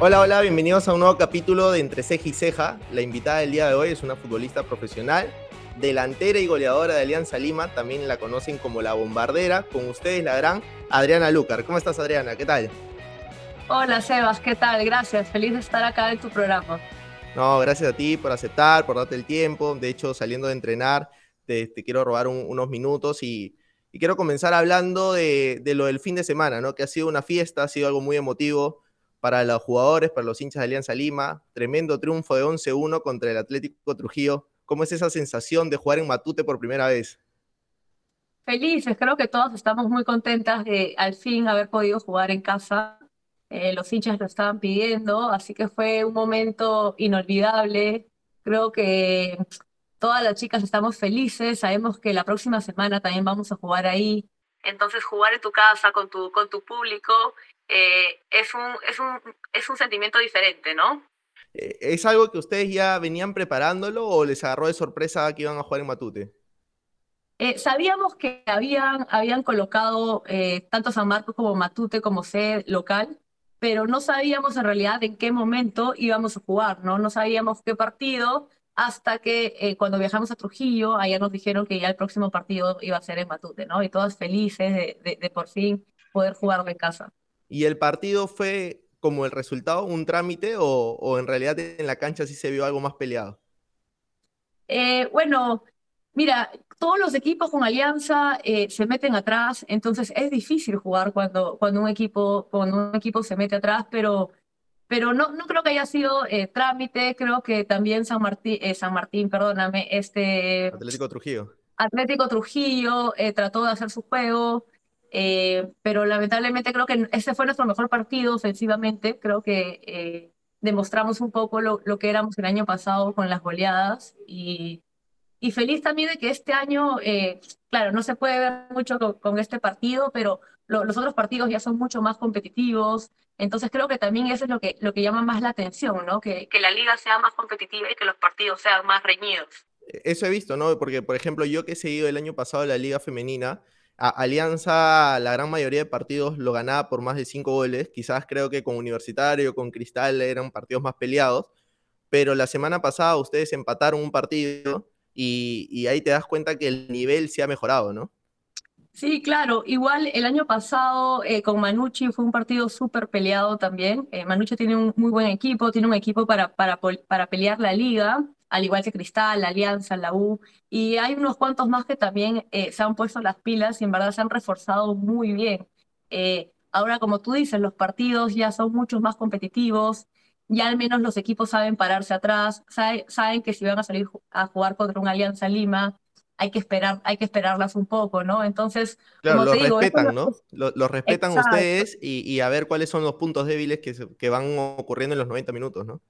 Hola, hola, bienvenidos a un nuevo capítulo de Entre Ceja y Ceja. La invitada del día de hoy es una futbolista profesional, delantera y goleadora de Alianza Lima, también la conocen como la bombardera. Con ustedes la gran Adriana Lucar. ¿Cómo estás, Adriana? ¿Qué tal? Hola, Sebas, ¿qué tal? Gracias, feliz de estar acá en tu programa. No, gracias a ti por aceptar, por darte el tiempo. De hecho, saliendo de entrenar, te, quiero robar unos minutos y, quiero comenzar hablando de, de, lo del fin de semana, ¿no? Que ha sido una fiesta, ha sido algo muy emotivo para los jugadores, para los hinchas de Alianza Lima. Tremendo triunfo de 11-1 contra el Atlético Trujillo. ¿Cómo es esa sensación de jugar en Matute por primera vez? Felices, creo que todos estamos muy contentas de al fin haber podido jugar en casa. Eh, los hinchas lo estaban pidiendo, así que fue un momento inolvidable. Creo que todas las chicas estamos felices, sabemos que la próxima semana también vamos a jugar ahí. Entonces jugar en tu casa con tu, con tu público eh, es, un, es, un, es un sentimiento diferente, ¿no? Eh, ¿Es algo que ustedes ya venían preparándolo o les agarró de sorpresa que iban a jugar en Matute? Eh, sabíamos que habían, habían colocado tanto San Marcos como Matute como sede local, pero no sabíamos en realidad en qué momento íbamos a jugar, ¿no? No sabíamos qué partido hasta que cuando viajamos a Trujillo, allá nos dijeron que ya el próximo partido iba a ser en Matute, ¿no? Y todas felices de, de por fin poder jugarlo en casa. ¿Y el partido fue como el resultado, un trámite o, en realidad en la cancha sí se vio algo más peleado? Eh, bueno, mira, todos los equipos con alianza eh, se meten atrás, entonces es difícil jugar cuando, cuando, un, equipo, cuando un equipo se mete atrás, pero, pero no, no creo que haya sido eh, trámite, creo que también San Martín, San Martín, perdóname, este... Atlético Trujillo. Atlético Trujillo trató de hacer su juego, eh, pero lamentablemente creo que ese fue nuestro mejor partido ofensivamente. Creo que eh, demostramos un poco lo, lo, que éramos el año pasado con las goleadas y, y feliz también de que este año, eh, claro, no se puede ver mucho con, este partido, pero los otros partidos ya son mucho más competitivos. Entonces creo que también eso es lo que, lo que llama más la atención, ¿no? Que, que la liga sea más competitiva y que los partidos sean más reñidos. Eso he visto, ¿no? Porque, por ejemplo, yo que he seguido el año pasado la liga femenina, Alianza, la gran mayoría de partidos lo ganaba por más de cinco goles. Quizás creo que con Universitario, con Cristal eran partidos más peleados. Pero la semana pasada ustedes empataron un partido y, ahí te das cuenta que el nivel se ha mejorado, ¿no? Sí, claro. Igual el año pasado eh, con Manucci fue un partido súper peleado también. Eh, Manucci tiene un muy buen equipo, tiene un equipo para, para, para pelear la liga al igual que Cristal, la Alianza, la U, y hay unos cuantos más que también eh, se han puesto las pilas y en verdad se han reforzado muy bien. Eh, ahora, como tú dices, los partidos ya son mucho más competitivos, ya al menos los equipos saben pararse atrás, saben que si van a salir a jugar contra una Alianza Lima, hay que esperar, hay que esperarlas un poco, ¿no? Entonces, claro, los respetan, ¿no? Los, respetan ustedes y, a ver cuáles son los puntos débiles que, que van ocurriendo en los 90 minutos, ¿no?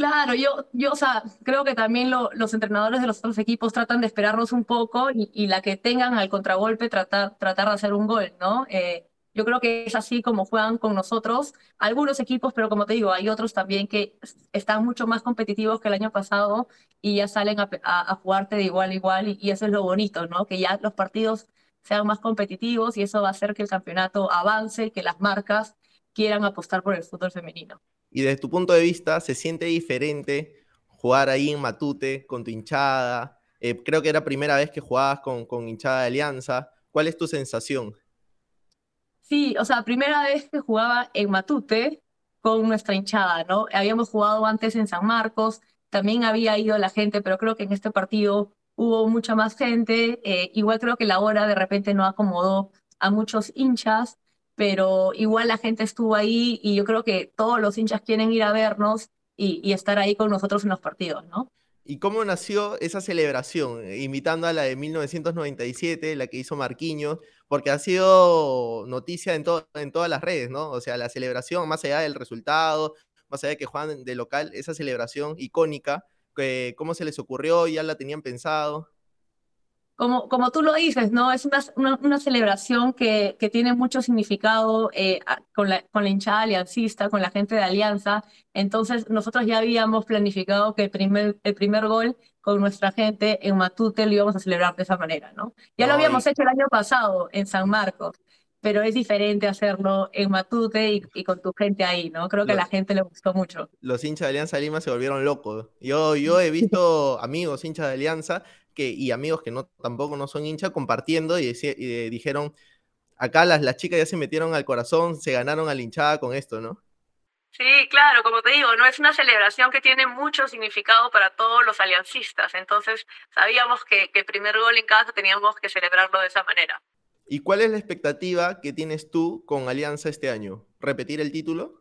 Claro, yo, yo, o sea, creo que también los entrenadores de los otros equipos tratan de esperarnos un poco y, la que tengan al contragolpe tratar, tratar de hacer un gol, ¿no? Eh, yo creo que es así como juegan con nosotros algunos equipos, pero como te digo, hay otros también que están mucho más competitivos que el año pasado y ya salen a, jugarte de igual a igual y, y, eso es lo bonito, ¿no? Que ya los partidos sean más competitivos y eso va a hacer que el campeonato avance que las marcas quieran apostar por el fútbol femenino. Y desde tu punto de vista, ¿se siente diferente jugar ahí en Matute con tu hinchada? Eh, creo que era primera vez que jugabas con, con hinchada de Alianza. ¿Cuál es tu sensación? Sí, o sea, primera vez que jugaba en Matute con nuestra hinchada, ¿no? Habíamos jugado antes en San Marcos, también había ido la gente, pero creo que en este partido hubo mucha más gente. Eh, igual creo que la hora de repente no acomodó a muchos hinchas, pero igual la gente estuvo ahí y yo creo que todos los hinchas quieren ir a vernos y, estar ahí con nosotros en los partidos, ¿no? ¿Y cómo nació esa celebración? Imitando a la de 1997, la que hizo Marquinhos, porque ha sido noticia en, en todas las redes, ¿no? O sea, la celebración, más allá del resultado, más allá de que juegan de local, esa celebración icónica, ¿cómo se les ocurrió? ¿Ya la tenían pensado? Como, como tú lo dices, ¿no? Es una, una, celebración que, que, tiene mucho significado eh, con, la, con la hinchada aliancista, con la gente de Alianza. Entonces, nosotros ya habíamos planificado que el primer, el primer gol con nuestra gente en Matute lo íbamos a celebrar de esa manera, ¿no? Ya lo habíamos hecho el año pasado en San Marcos. pero es diferente hacerlo en Matute y, con tu gente ahí, ¿no? Creo que a la gente le gustó mucho. Los hinchas de Alianza Lima se volvieron locos. Yo, yo he visto amigos hinchas de Alianza que, y amigos que no, tampoco no son hinchas compartiendo y, y dijeron, acá las, las chicas ya se metieron al corazón, se ganaron a la hinchada con esto, ¿no? Sí, claro, como te digo, no es una celebración que tiene mucho significado para todos los aliancistas, entonces sabíamos que, que el primer gol en casa teníamos que celebrarlo de esa manera. ¿Y cuál es la expectativa que tienes tú con Alianza este año? ¿Repetir el título?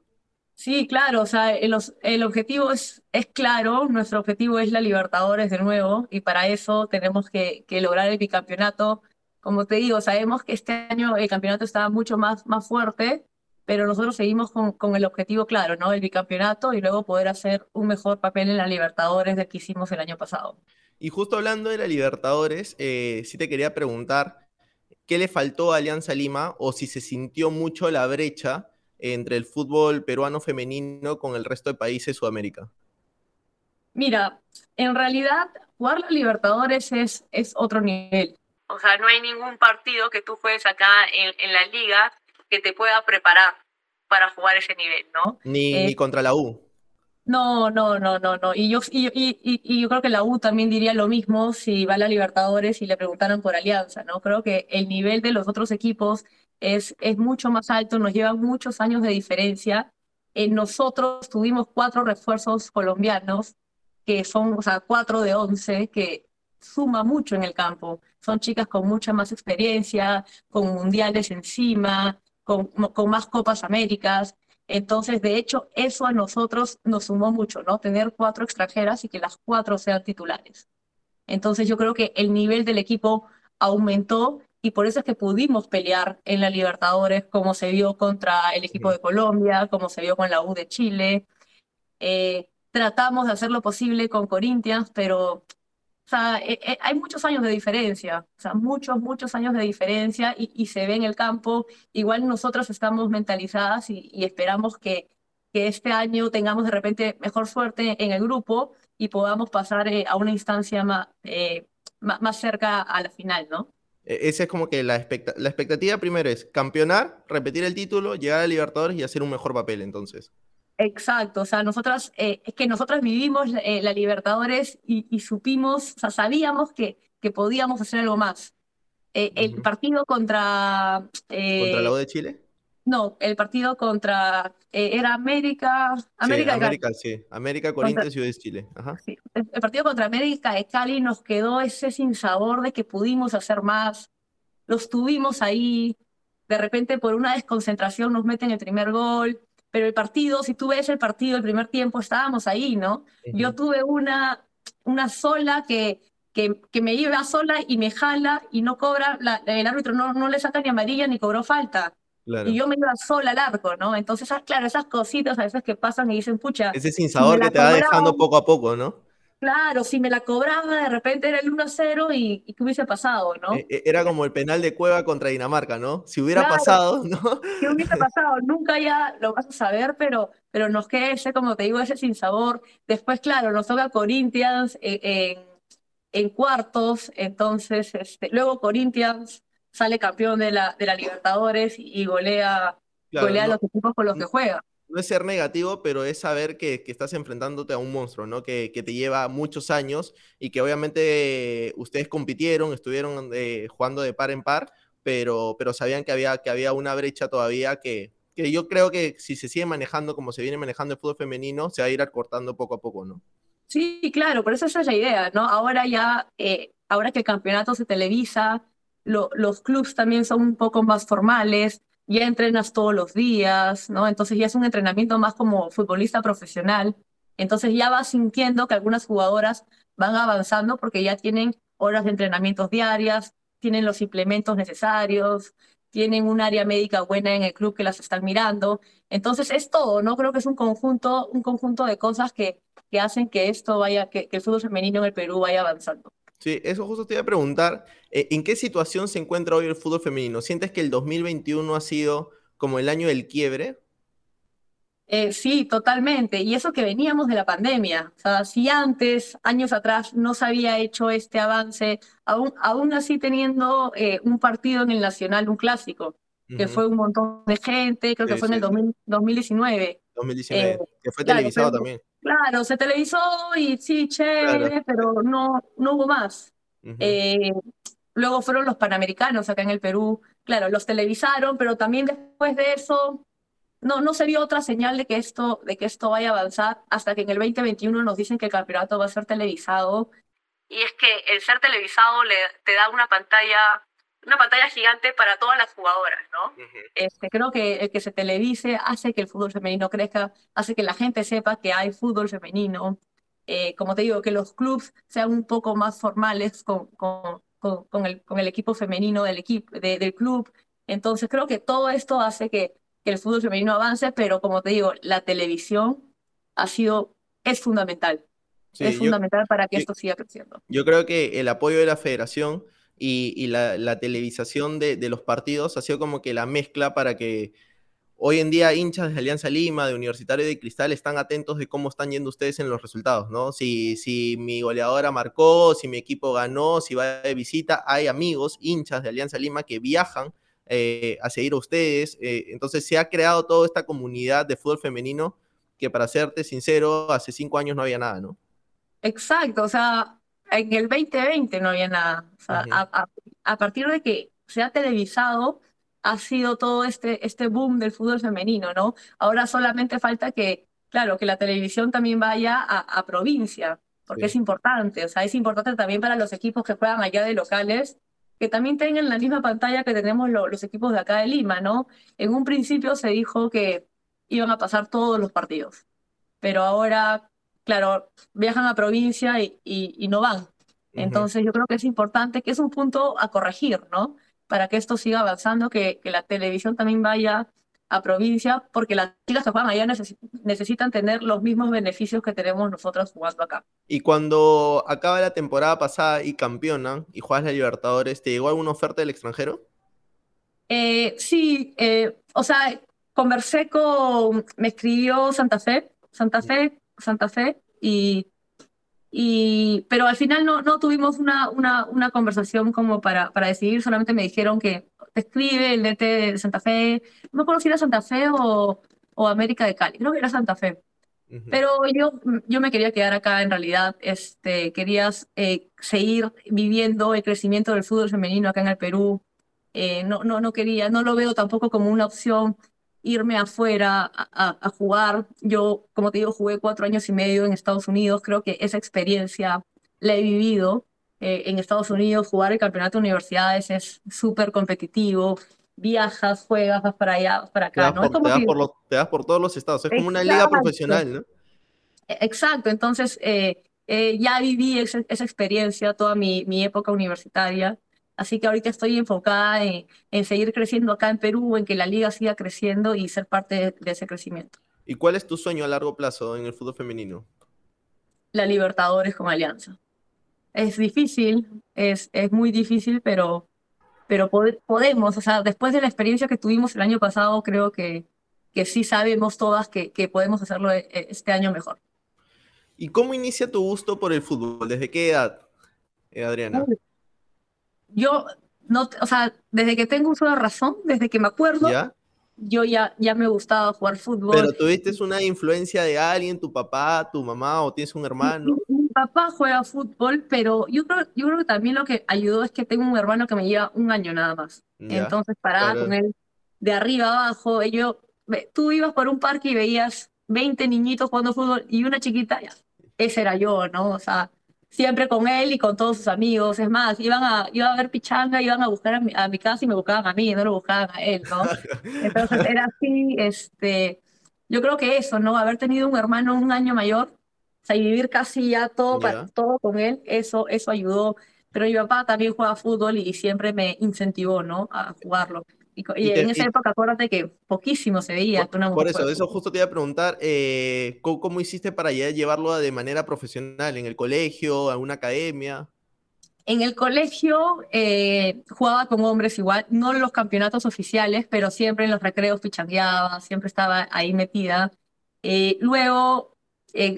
Sí, claro, o sea, el, el, objetivo es, es claro, nuestro objetivo es la Libertadores de nuevo y para eso tenemos que, que lograr el bicampeonato. Como te digo, sabemos que este año el campeonato está mucho más, más fuerte, pero nosotros seguimos con, con, el objetivo claro, ¿no? El bicampeonato y luego poder hacer un mejor papel en la Libertadores del que hicimos el año pasado. Y justo hablando de la Libertadores, eh, sí te quería preguntar, ¿qué le faltó a Alianza Lima o si se sintió mucho la brecha entre el fútbol peruano femenino con el resto de países de Sudamérica? Mira, en realidad jugar la Libertadores es, es otro nivel. O sea, no hay ningún partido que tú juegues acá en, en la liga que te pueda preparar para jugar ese nivel, ¿no? Ni, ni eh, contra la U. No, no, no, no, no. Y yo, y, y, y, yo creo que la U también diría lo mismo si va a la Libertadores y le preguntaran por Alianza, ¿no? Creo que el nivel de los otros equipos es, es mucho más alto, nos llevan muchos años de diferencia. En nosotros tuvimos cuatro refuerzos colombianos, que son, o sea, cuatro de once, que suma mucho en el campo. Son chicas con mucha más experiencia, con mundiales encima, con, más Copas Américas. Entonces, de hecho, eso a nosotros nos sumó mucho, ¿no? Tener cuatro extranjeras y que las cuatro sean titulares. Entonces, yo creo que el nivel del equipo aumentó y por eso es que pudimos pelear en la Libertadores, como se vio contra el equipo de Colombia, como se vio con la U de Chile. Eh, tratamos de hacer lo posible con Corinthians, pero o sea, eh, eh, hay muchos años de diferencia, o sea, muchos, muchos años de diferencia y, se ve en el campo. Igual nosotros estamos mentalizadas y, esperamos que, que, este año tengamos de repente mejor suerte en el grupo y podamos pasar eh, a una instancia más, más, cerca a la final, ¿no? E, esa es como que la, la expectativa primero es campeonar, repetir el título, llegar a Libertadores y hacer un mejor papel entonces. Exacto, o sea, nosotras, eh, es que nosotras vivimos eh, la Libertadores y, supimos, o sea, sabíamos que, que podíamos hacer algo más. Eh, el partido contra... ¿Contra la U de Chile? No, el partido contra... era América... América, sí, América, sí. América, Corinthians U de Chile. Ajá. Sí. El, el, partido contra América de Cali nos quedó ese sinsabor de que pudimos hacer más. Los tuvimos ahí. De repente, por una desconcentración, nos meten el primer gol pero el partido, si tú ves el partido, el primer tiempo, estábamos ahí, ¿no? Yo tuve una, una sola que, que, que, me iba sola y me jala y no cobra, el árbitro no, no le saca ni amarilla ni cobró falta. Y yo me iba sola al arco, ¿no? Entonces, claro, esas cositas a veces que pasan y dicen, pucha. Ese sinsabor que te va dejando poco a poco, ¿no? Claro, si me la cobraba, de repente era el 1-0 y, y, qué hubiese pasado, ¿no? E, e, era como el penal de Cueva contra Dinamarca, ¿no? Si hubiera pasado, ¿no? Si hubiese pasado, nunca ya lo vas a saber, pero, pero nos queda ese, como te digo, ese sinsabor. Después, claro, nos toca Corinthians en, en, cuartos, entonces, este, luego Corinthians sale campeón de la, de la Libertadores y golea, golea a los equipos con los que juega no es ser negativo, pero es saber que, estás enfrentándote a un monstruo, ¿no? Que, te lleva muchos años y que obviamente ustedes compitieron, estuvieron eh, jugando de par en par, pero, pero sabían que había, que había una brecha todavía que, que yo creo que si se sigue manejando como se viene manejando el fútbol femenino, se va a ir acortando poco a poco, ¿no? Sí, claro, por eso esa es la idea, ¿no? Ahora ya, eh, ahora que el campeonato se televisa, los clubes también son un poco más formales, ya entrenas todos los días, ¿no? Entonces ya es un entrenamiento más como futbolista profesional. Entonces ya vas sintiendo que algunas jugadoras van avanzando porque ya tienen horas de entrenamientos diarias, tienen los implementos necesarios, tienen un área médica buena en el club que las están mirando. Entonces es todo, ¿no? Creo que es un conjunto, un conjunto de cosas que, que hacen que esto vaya, que, que el fútbol femenino en el Perú vaya avanzando. Sí, eso justo te iba a preguntar, eh, ¿en qué situación se encuentra hoy el fútbol femenino? ¿Sientes que el 2021 ha sido como el año del quiebre? Eh, sí, totalmente. Y eso que veníamos de la pandemia. O sea, si antes, años atrás, no se había hecho este avance, aún, aún así teniendo eh, un partido en el Nacional, un clásico. que fue un montón de gente, creo que fue en el 2019. 2019, eh, que fue televisado también. Claro, se televisó y sí, chévere, pero no, no hubo más. Eh, luego fueron los Panamericanos acá en el Perú, claro, los televisaron, pero también después de eso no, no se vio otra señal de que, esto, de que esto vaya a avanzar hasta que en el 2021 nos dicen que el campeonato va a ser televisado. Y es que el ser televisado le, te da una pantalla una pantalla gigante para todas las jugadoras, ¿no? este, creo que el que se televise hace que el fútbol femenino crezca, hace que la gente sepa que hay fútbol femenino, eh, como te digo, que los clubes sean un poco más formales con, con, con, el, con el equipo femenino del, equipo, del club. Entonces creo que todo esto hace que, que el fútbol femenino avance, pero como te digo, la televisión ha sido, es fundamental. es fundamental para que esto siga creciendo. Yo creo que el apoyo de la federación y, la, televisación de, los partidos ha sido como que la mezcla para que hoy en día hinchas de Alianza Lima, de Universitario de Cristal, están atentos de cómo están yendo ustedes en los resultados, ¿no? Si, si mi goleadora marcó, si mi equipo ganó, si va de visita, hay amigos, hinchas de Alianza Lima que viajan eh, a seguir a ustedes. Eh, entonces se ha creado toda esta comunidad de fútbol femenino que para serte sincero, hace cinco años no había nada, ¿no? Exacto, o sea, en el 2020 no había nada. a, partir de que se ha televisado, ha sido todo este, este boom del fútbol femenino, ¿no? Ahora solamente falta que, claro, que la televisión también vaya a, provincia, porque es importante, o sea, es importante también para los equipos que juegan allá de locales, que también tengan la misma pantalla que tenemos los equipos de acá de Lima, ¿no? En un principio se dijo que iban a pasar todos los partidos, pero ahora claro, viajan a provincia y, y, no van. Entonces yo creo que es importante, que es un punto a corregir, ¿no? Para que esto siga avanzando, que, que la televisión también vaya a provincia, porque las chicas que juegan allá necesitan tener los mismos beneficios que tenemos nosotros jugando acá. Y cuando acaba la temporada pasada y campeonan y juegas la Libertadores, ¿te llegó alguna oferta del extranjero? Eh, sí, eh, o sea, conversé con, me escribió Santa Fe, Santa Fe Santa Fe y, y pero al final no, no tuvimos una, una, una conversación como para, para decidir, solamente me dijeron que te escribe el DT de Santa Fe, no si era Santa Fe o, o América de Cali, creo que era Santa Fe. Pero yo, yo me quería quedar acá en realidad, este, querías eh, seguir viviendo el crecimiento del fútbol femenino acá en el Perú. Eh, no, no, no quería, no lo veo tampoco como una opción irme afuera a, jugar. Yo, como te digo, jugué cuatro años y medio en Estados Unidos. Creo que esa experiencia la he vivido. Eh, en Estados Unidos, jugar el campeonato de universidades es súper competitivo. Viajas, juegas, vas para allá, vas para acá. Te das, por, te das por, todos los estados. Es como una liga profesional, ¿no? E, exacto. Entonces, eh, eh, ya viví esa, esa, experiencia toda mi, mi época universitaria. Así que ahorita estoy enfocada en, seguir creciendo acá en Perú, en que la liga siga creciendo y ser parte de, ese crecimiento. ¿Y cuál es tu sueño a largo plazo en el fútbol femenino? La Libertadores con Alianza. Es difícil, es, es muy difícil, pero, pero podemos, o sea, después de la experiencia que tuvimos el año pasado, creo que, que sí sabemos todas que, que podemos hacerlo e, e, este año mejor. ¿Y cómo inicia tu gusto por el fútbol? ¿Desde qué edad, eh, Adriana? Yo no, o sea, desde que tengo uso de razón, desde que me acuerdo, yo ya, ya me gustaba jugar fútbol. Pero tuviste una influencia de alguien, tu papá, tu mamá o tienes un hermano. Mi, papá juega fútbol, pero yo creo, yo creo que también lo que ayudó es que tengo un hermano que me lleva un año nada más. Entonces paraba con él de arriba abajo. yo, tú ibas por un parque y veías 20 niñitos jugando fútbol y una chiquita, ya, ese era yo, ¿no? O sea, siempre con él y con todos sus amigos. Es más, iban a, iban a ver pichanga, iban a buscar a mi, casa y me buscaban a mí, no lo buscaban a él, ¿no? Entonces era así, este, yo creo que eso, ¿no? Haber tenido un hermano un año mayor, o sea, y vivir casi ya todo, para, todo con él, eso, eso ayudó. Pero mi papá también juega fútbol y siempre me incentivó, ¿no? A jugarlo. Y, en esa época, acuérdate que poquísimo se veía. Por, por eso, eso justo te iba a preguntar, eh, ¿cómo, hiciste para ya llevarlo de manera profesional? ¿En el colegio, en una academia? En el colegio eh, jugaba con hombres igual, no en los campeonatos oficiales, pero siempre en los recreos pichangueaba, siempre estaba ahí metida. Eh, luego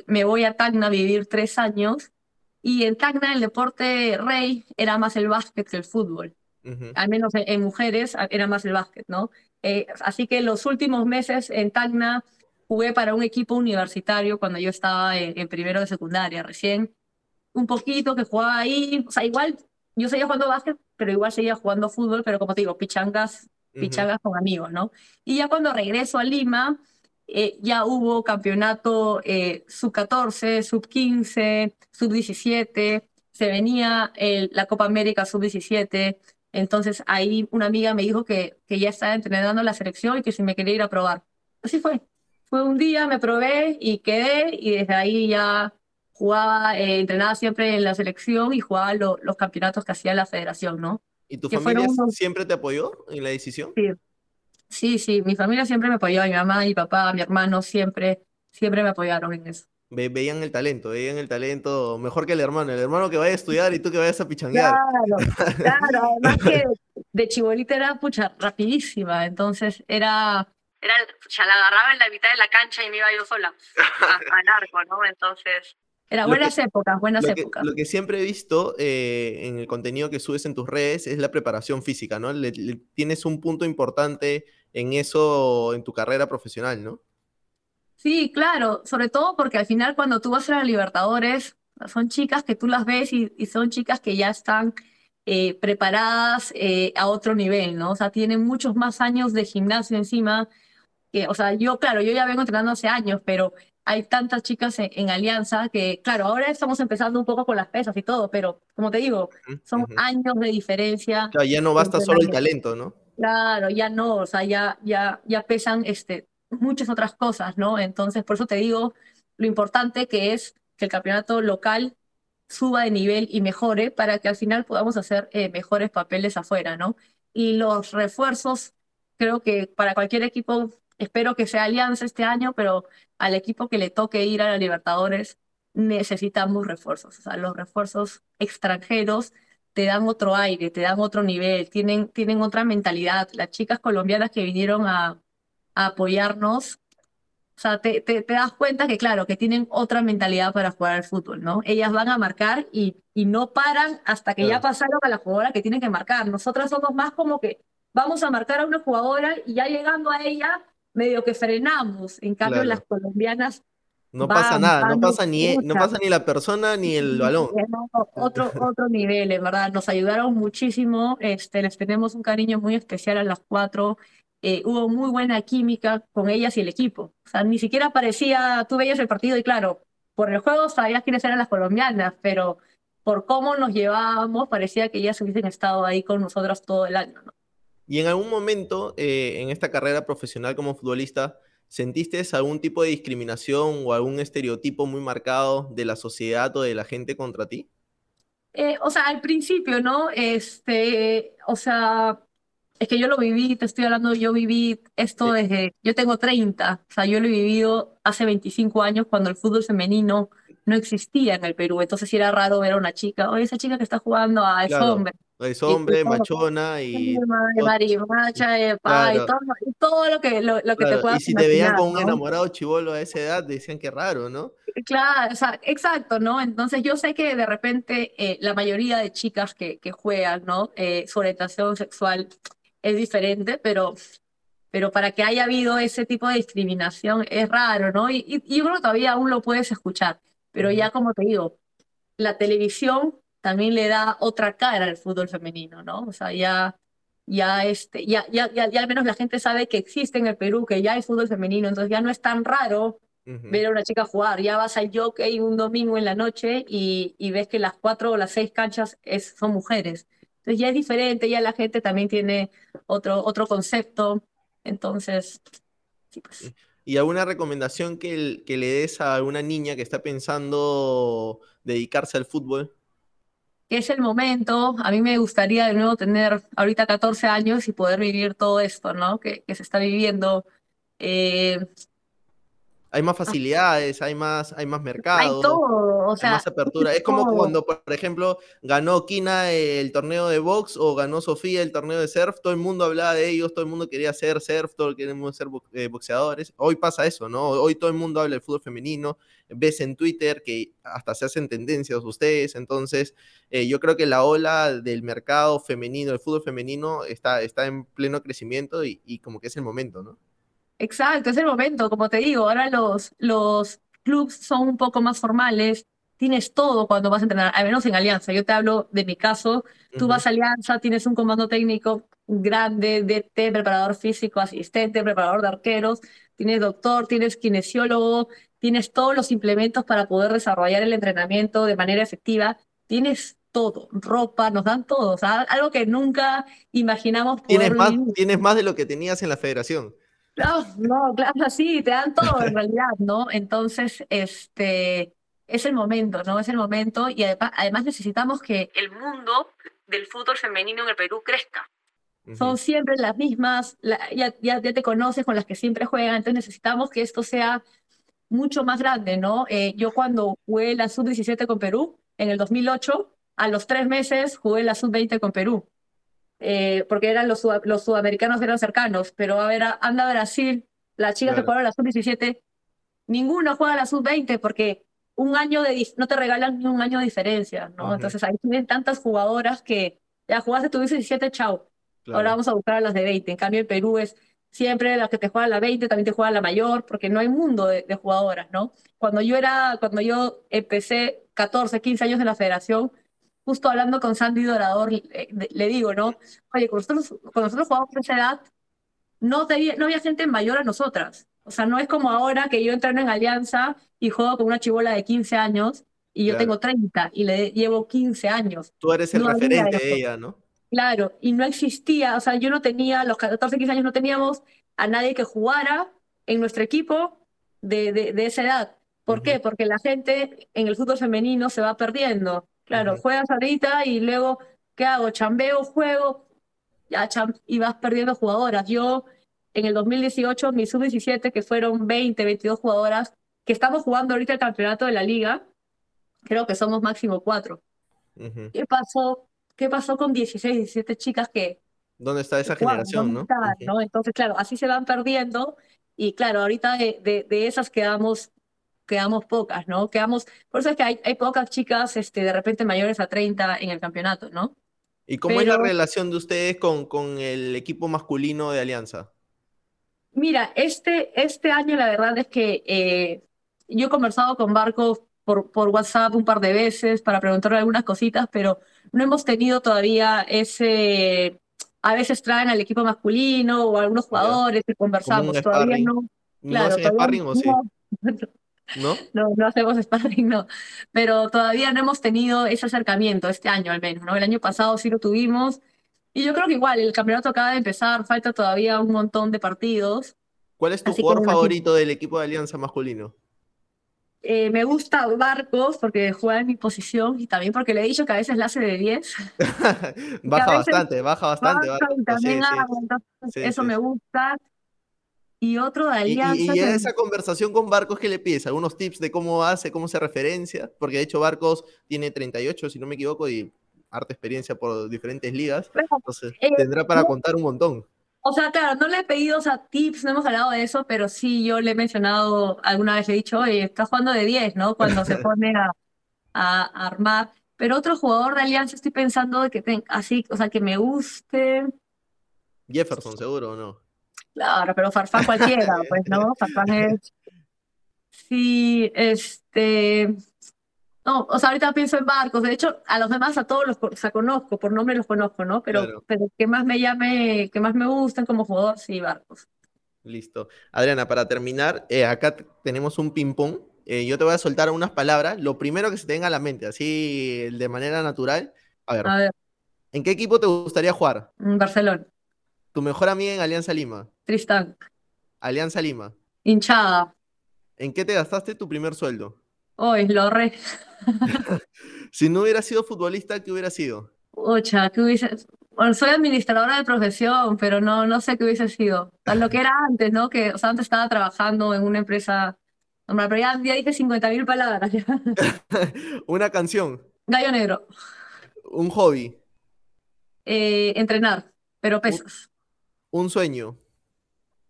me voy a Tacna a vivir tres años y en Tacna el deporte rey era más el básquet que el fútbol. Al menos en, mujeres era más el básquet, ¿no? Eh, así que los últimos meses en Tacna jugué para un equipo universitario cuando yo estaba en, primero de secundaria, recién un poquito que jugaba ahí, o sea, igual yo seguía jugando básquet, pero igual seguía jugando fútbol, pero como te digo, pichangas, pichangas con amigos, ¿no? Y ya cuando regreso a Lima, eh, ya hubo campeonato eh, sub-14, sub-15, sub-17, se venía la Copa América sub-17, entonces ahí una amiga me dijo que, que ya estaba entrenando la selección y que si me quería ir a probar. Así fue. Fue un día, me probé y quedé y desde ahí ya jugaba, eh, entrenaba siempre en la selección y jugaba los campeonatos que hacía la federación, ¿no? ¿Y tu familia siempre te apoyó en la decisión? Sí. Sí, sí, mi familia siempre me apoyó, mi mamá, mi papá, mi hermano, siempre, siempre me apoyaron en eso. Veían el talento, veían el talento mejor que el hermano, el hermano que vaya a estudiar y tú que vayas a pichanguear. Claro, claro, además que de chibolita era, pucha, rapidísima, entonces era, era, ya la agarraba en la mitad de la cancha y me iba yo sola al arco, ¿no? Entonces, era buenas épocas, buenas épocas. lo que siempre he visto eh, en el contenido que subes en tus redes es la preparación física, ¿no? tienes un punto importante en eso en tu carrera profesional, ¿no? Sí, claro, sobre todo porque al final cuando tú vas a la Libertadores, son chicas que tú las ves y, son chicas que ya están eh, preparadas eh, a otro nivel, ¿no? O sea, tienen muchos más años de gimnasio encima. Que, o sea, yo, claro, yo ya vengo entrenando hace años, pero hay tantas chicas en, Alianza que, claro, ahora estamos empezando un poco con las pesas y todo, pero como te digo, son años de diferencia. Claro, ya no basta solo el talento, ¿no? Claro, ya no, o sea, ya, ya, ya pesan este, muchas otras cosas, ¿no? Entonces, por eso te digo lo importante que es que el campeonato local suba de nivel y mejore para que al final podamos hacer eh, mejores papeles afuera, ¿no? Y los refuerzos, creo que para cualquier equipo espero que sea Alianza este año, pero al equipo que le toque ir a la Libertadores necesitamos refuerzos. O sea, los refuerzos extranjeros te dan otro aire, te dan otro nivel, tienen, tienen otra mentalidad. Las chicas colombianas que vinieron a, apoyarnos, o sea, te, te, das cuenta que, claro, que tienen otra mentalidad para jugar al fútbol, ¿no? Ellas van a marcar y, y no paran hasta que ya pasaron a la jugadora que tienen que marcar. Nosotras somos más como que vamos a marcar a una jugadora y ya llegando a ella medio que frenamos. En cambio, las colombianas no pasa nada, no pasa ni no pasa ni la persona ni el balón. otro otro nivel, verdad, nos ayudaron muchísimo, este les tenemos un cariño muy especial a las cuatro. Eh, hubo muy buena química con ellas y el equipo. O sea, ni siquiera parecía, tú veías el partido y claro, por el juego sabías quiénes eran las colombianas, pero por cómo nos llevábamos parecía que ellas hubiesen estado ahí con nosotras todo el año, ¿no? Y en algún momento eh, en esta carrera profesional como futbolista, ¿sentiste algún tipo de discriminación o algún estereotipo muy marcado de la sociedad o de la gente contra ti? Eh, o sea, al principio, ¿no? Este, o sea, es que yo lo viví, te estoy hablando, yo viví esto desde, yo tengo 30, o sea, yo lo he vivido hace 25 años cuando el fútbol femenino no existía en el Perú, entonces era raro ver a una chica, oye, esa chica que está jugando a es hombre. Es hombre, machona y. Marimacha, y todo, y todo lo que, lo, que te puedas Y si te veían con un enamorado chivolo a esa edad, decían que raro, ¿no? Claro, o sea, exacto, ¿no? Entonces yo sé que de repente eh, la mayoría de chicas que, que juegan, ¿no? Eh, su orientación sexual es diferente, pero, pero para que haya habido ese tipo de discriminación es raro, ¿no? Y, y, yo creo que todavía aún lo puedes escuchar, pero ya como te digo, la televisión también le da otra cara al fútbol femenino, ¿no? O sea, ya, ya, este, ya, ya, ya, al menos la gente sabe que existe en el Perú, que ya hay fútbol femenino, entonces ya no es tan raro ver a una chica jugar. Ya vas al jockey un domingo en la noche y, y ves que las cuatro o las seis canchas es, son mujeres. Entonces ya es diferente, ya la gente también tiene otro, otro concepto. Entonces, sí, pues. ¿Y alguna recomendación que, que le des a una niña que está pensando dedicarse al fútbol? es el momento. A mí me gustaría de nuevo tener ahorita 14 años y poder vivir todo esto, ¿no? Que, se está viviendo. Eh, hay más facilidades, hay más, hay más mercado. Hay todo, o sea. Hay más apertura. Es como cuando, por ejemplo, ganó Kina el torneo de box o ganó Sofía el torneo de surf, todo el mundo hablaba de ellos, todo el mundo quería ser surf, todo queremos ser eh, boxeadores. Hoy pasa eso, ¿no? Hoy todo el mundo habla del fútbol femenino, ves en Twitter que hasta se hacen tendencias ustedes, entonces eh, yo creo que la ola del mercado femenino, del fútbol femenino, está, está en pleno crecimiento y, y como que es el momento, ¿no? Exacto, es el momento, como te digo, ahora los, los clubs son un poco más formales, tienes todo cuando vas a entrenar, al menos en Alianza. Yo te hablo de mi caso, tú vas a Alianza, tienes un comando técnico grande, DT, preparador físico, asistente, preparador de arqueros, tienes doctor, tienes kinesiólogo, tienes todos los implementos para poder desarrollar el entrenamiento de manera efectiva, tienes todo, ropa, nos dan todo, o sea, algo que nunca imaginamos poder ¿Tienes más, tienes más de lo que tenías en la federación. No, no, claro, sí, te dan todo en realidad, ¿no? Entonces, este, es el momento, ¿no? Es el momento y además, necesitamos que el mundo del fútbol femenino en el Perú crezca. Son siempre las mismas, ya, ya, te conoces con las que siempre juegan, entonces necesitamos que esto sea mucho más grande, ¿no? Eh, yo cuando jugué la sub-17 con Perú, en el 2008, a los tres meses jugué la sub-20 con Perú. Eh, porque eran los, los sudamericanos eran cercanos, pero a ver, anda a Brasil, las chicas que jugaron la sub-17, ninguno juega la sub-20 porque un año de no te regalan ni un año de diferencia, ¿no? Entonces ahí tienen tantas jugadoras que ya jugaste tu 17, chao. Ahora vamos a buscar a las de 20. En cambio, el Perú es siempre las que te juegan la 20, también te juegan la mayor, porque no hay mundo de, de, jugadoras, ¿no? Cuando yo era, cuando yo empecé 14, 15 años en la federación, justo hablando con Sandy Dorador, le, digo, ¿no? Oye, cuando nosotros, cuando nosotros jugábamos a esa edad, no, no había gente mayor a nosotras. O sea, no es como ahora que yo entreno en Alianza y juego con una chivola de 15 años y yo tengo 30 y le llevo 15 años. Tú eres el referente de ella, ¿no? Claro, y no existía, o sea, yo no tenía, los 14, 15 años no teníamos a nadie que jugara en nuestro equipo de, de, esa edad. ¿Por qué? Porque la gente en el fútbol femenino se va perdiendo. Claro, juegas ahorita y luego, ¿qué hago? Chambeo, juego, ya y vas perdiendo jugadoras. Yo, en el 2018, mi sub-17, que fueron 20, 22 jugadoras, que estamos jugando ahorita el campeonato de la liga, creo que somos máximo cuatro. ¿Qué pasó? ¿Qué pasó con 16, 17 chicas que... ¿Dónde está esa generación, ¿no? ¿no? Entonces, claro, así se van perdiendo y claro, ahorita de, de, de esas quedamos quedamos pocas, ¿no? Quedamos, por eso es que hay, hay pocas chicas este, de repente mayores a 30 en el campeonato, ¿no? ¿Y cómo es la relación de ustedes con, con el equipo masculino de Alianza? Mira, este, este año la verdad es que eh, yo he conversado con Barco por, por WhatsApp un par de veces para preguntarle algunas cositas, pero no hemos tenido todavía ese... A veces traen al equipo masculino o algunos jugadores y conversamos. Todavía no. Claro, ¿No sparring o sí? ¿No? No, no hacemos sparring, no. Pero todavía no hemos tenido ese acercamiento este año al menos, ¿no? El año pasado sí lo tuvimos. Y yo creo que igual, el campeonato acaba de empezar, falta todavía un montón de partidos. ¿Cuál es tu jugador favorito del equipo de Alianza masculino? Eh, me gusta Barcos porque juega en mi posición y también porque le he dicho que a veces la hace de 10. baja bastante, baja bastante. eso me gusta. Y otro de Alianza. Y, y, esa conversación con Barcos, ¿qué le pides? ¿Algunos tips de cómo hace, cómo se referencia? Porque de hecho Barcos tiene 38, si no me equivoco, y harta experiencia por diferentes ligas. entonces eh, tendrá para contar un montón. O sea, claro, no le he pedido o sea, tips, no hemos hablado de eso, pero sí yo le he mencionado, alguna vez he dicho, oye, está jugando de 10, ¿no? Cuando se pone a, a, armar. Pero otro jugador de Alianza estoy pensando de que tenga, así, o sea, que me guste. Jefferson, seguro, ¿o no? Claro, pero Farfán cualquiera, pues, ¿no? Farfán es... Sí, este... No, o sea, ahorita pienso en barcos. De hecho, a los demás, a todos los o sea, conozco, por nombre los conozco, ¿no? Pero, pero que más me llame, que más me gustan como jugador, sí, barcos. Listo. Adriana, para terminar, eh, acá tenemos un ping-pong. Eh, yo te voy a soltar unas palabras. Lo primero que se tenga a la mente, así de manera natural. A ver. A ver. ¿En qué equipo te gustaría jugar? Barcelona. ¿Tu mejor amiga en Alianza Lima? Tristán. Alianza Lima. Hinchada. ¿En qué te gastaste tu primer sueldo? Hoy, lo re. si no hubiera sido futbolista, ¿qué hubiera sido? Ocha, ¿qué hubiese...? Bueno, soy administradora de profesión, pero no, no sé qué hubiese sido. lo que era antes, ¿no? Que o sea, antes estaba trabajando en una empresa Hombre, pero ya, ya dije 50.000 palabras. Una canción, Gallo negro. un hobby, Eh, entrenar, pero pesas. Un sueño,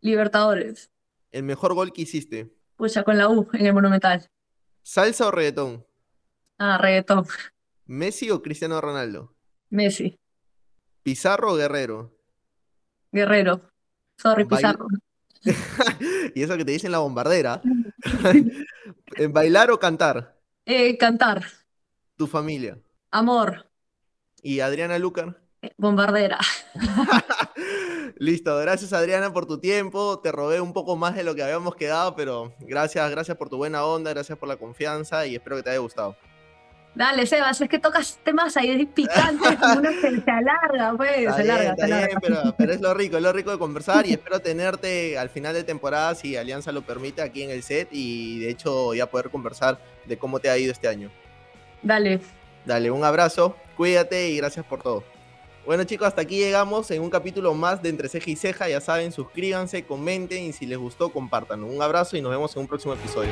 Libertadores. el mejor gol que hiciste. Pucha, con la U en el Monumental. ¿Salsa o reggaetón? Ah, reggaetón. ¿Messi o Cristiano Ronaldo? Messi. ¿Pizarro o Guerrero? Guerrero. Sorry, Bail- Pizarro. Y eso que te dicen la bombardera. ¿En ¿Bailar o cantar? Eh, cantar. Tu familia. Amor. ¿Y Adriana Lucar? Eh, Bombardera. Listo, gracias Adriana por tu tiempo. Te robé un poco más de lo que habíamos quedado, pero gracias, gracias por tu buena onda, gracias por la confianza y espero que te haya gustado. Dale, Sebas, es que tocas temas ahí picantes, como una se, se alarga, pues, Está se bien, alarga, está se alarga. bien, pero, pero es lo rico, es lo rico de conversar y espero tenerte al final de temporada, si Alianza lo permite, aquí en el set y de hecho ya poder conversar de cómo te ha ido este año. Dale. Dale, un abrazo, cuídate y gracias por todo. Bueno chicos, hasta aquí llegamos en un capítulo más de Entre Ceja y Ceja. Ya saben, suscríbanse, comenten y si les gustó, compártanlo. Un abrazo y nos vemos en un próximo episodio.